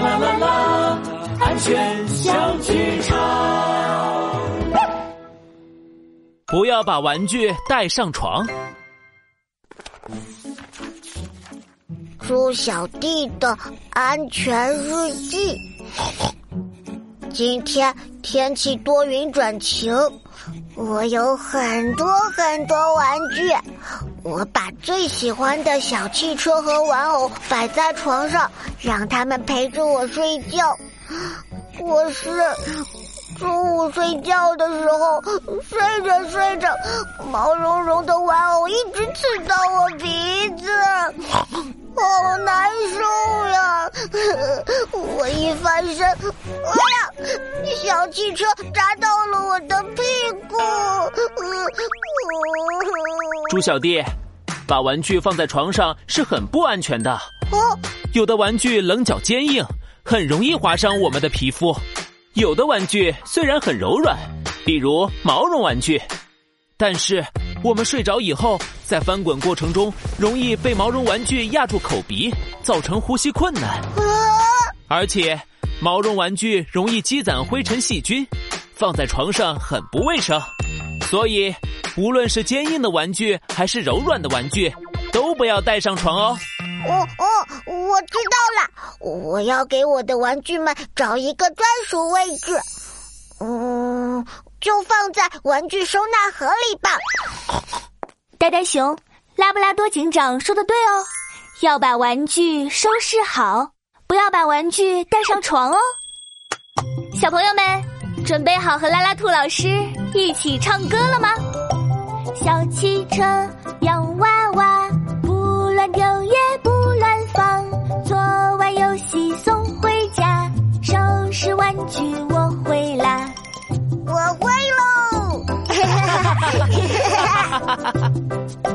啦啦啦，安全小剧场。不要把玩具带上床。猪小弟的安全日记。今天天气多云转晴，我有很多很多玩具。我把最喜欢的小汽车和玩偶摆在床上，让他们陪着我睡觉。我是中午睡觉的时候，睡着睡着，毛茸茸的玩偶一直刺到我鼻子。好难受呀！我一翻身，哎呀，小汽车扎到了我的屁股。猪小弟，把玩具放在床上是很不安全的。哦，有的玩具棱角坚硬，很容易划伤我们的皮肤；有的玩具虽然很柔软，比如毛绒玩具，但是。我们睡着以后，在翻滚过程中容易被毛绒玩具压住口鼻，造成呼吸困难。而且，毛绒玩具容易积攒灰尘细菌，放在床上很不卫生。所以，无论是坚硬的玩具还是柔软的玩具，都不要带上床哦。哦哦，我知道了，我要给我的玩具们找一个专属位置。嗯。就放在玩具收纳盒里吧。呆呆熊，拉布拉多警长说的对哦，要把玩具收拾好，不要把玩具带上床哦。小朋友们，准备好和拉拉兔老师一起唱歌了吗？小汽车，洋娃娃，不乱丢也不乱放，做完游戏送回家，收拾玩具我会啦。我会喽！